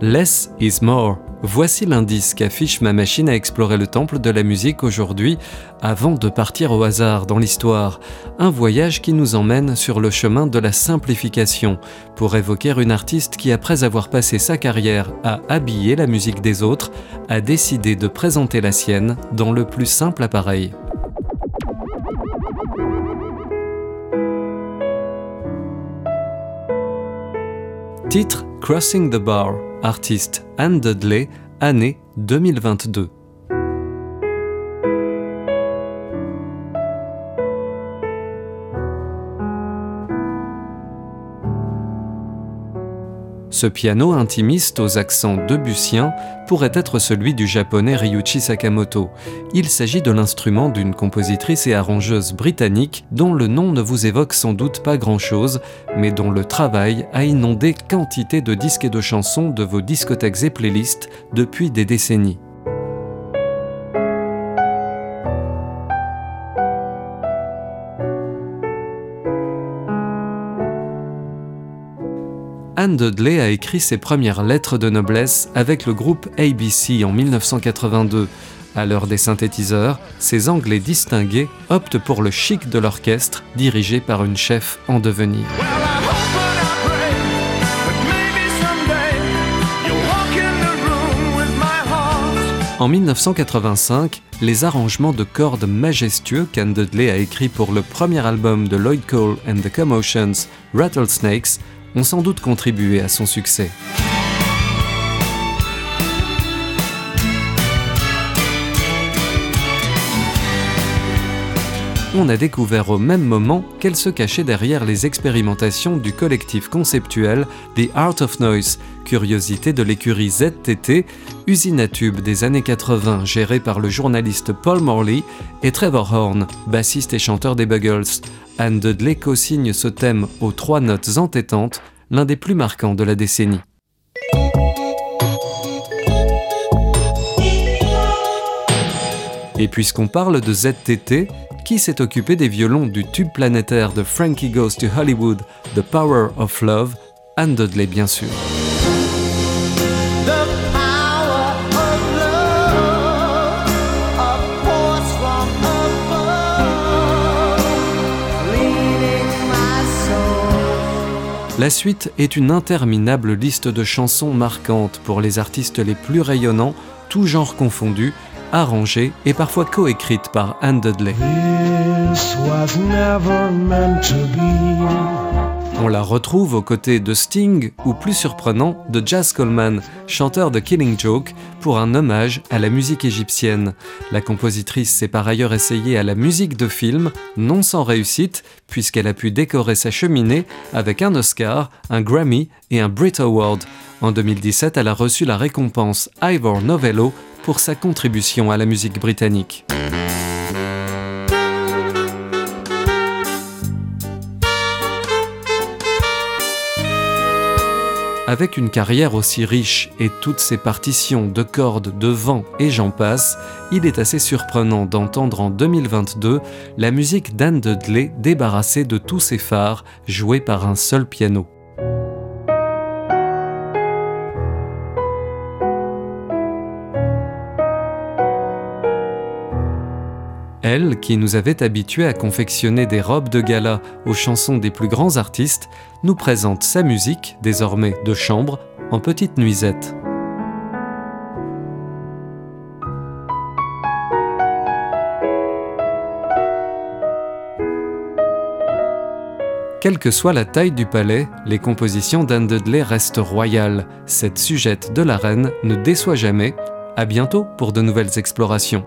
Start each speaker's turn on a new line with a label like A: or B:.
A: Less is more. Voici l'indice qu'affiche ma machine à explorer le temple de la musique aujourd'hui, avant de partir au hasard dans l'histoire. Un voyage qui nous emmène sur le chemin de la simplification, pour évoquer une artiste qui, après avoir passé sa carrière à habiller la musique des autres, a décidé de présenter la sienne dans le plus simple appareil. Titre Crossing the Bar, artiste Anne Dudley, année 2022. Ce piano intimiste aux accents debussiens pourrait être celui du japonais Ryuichi Sakamoto. Il s'agit de l'instrument d'une compositrice et arrangeuse britannique dont le nom ne vous évoque sans doute pas grand-chose, mais dont le travail a inondé quantité de disques et de chansons de vos discothèques et playlists depuis des décennies. Anne Dudley a écrit ses premières lettres de noblesse avec le groupe ABC en 1982. À l'heure des synthétiseurs, ces Anglais distingués optent pour le chic de l'orchestre, dirigé par une chef en devenir. En 1985, les arrangements de cordes majestueux qu'Anne Dudley a écrits pour le premier album de Lloyd Cole and the Commotions, Rattlesnakes, ont sans doute contribué à son succès. On a découvert au même moment qu'elle se cachait derrière les expérimentations du collectif conceptuel The Art of Noise, curiosité de l'écurie ZTT, usine à des années 80 gérée par le journaliste Paul Morley et Trevor Horn, bassiste et chanteur des Buggles. Anne Dudley co-signe ce thème aux trois notes entêtantes, l'un des plus marquants de la décennie. Et puisqu'on parle de ZTT, qui s'est occupé des violons du tube planétaire de Frankie Goes to Hollywood, The Power of Love, Anne Dudley bien sûr. La suite est une interminable liste de chansons marquantes pour les artistes les plus rayonnants, tous genres confondus, arrangées et parfois coécrites par Anne Dudley. On la retrouve aux côtés de Sting ou plus surprenant de Jazz Coleman, chanteur de Killing Joke, pour un hommage à la musique égyptienne. La compositrice s'est par ailleurs essayée à la musique de film, non sans réussite, puisqu'elle a pu décorer sa cheminée avec un Oscar, un Grammy et un Brit Award. En 2017, elle a reçu la récompense Ivor Novello pour sa contribution à la musique britannique. Avec une carrière aussi riche et toutes ses partitions de cordes, de vent et j'en passe, il est assez surprenant d'entendre en 2022 la musique d'Anne Dudley débarrassée de tous ses phares, jouée par un seul piano. Elle, qui nous avait habitués à confectionner des robes de gala aux chansons des plus grands artistes, nous présente sa musique, désormais de chambre, en petite nuisette. Quelle que soit la taille du palais, les compositions d'Anne Dudley restent royales. Cette sujette de la reine ne déçoit jamais. À bientôt pour de nouvelles explorations.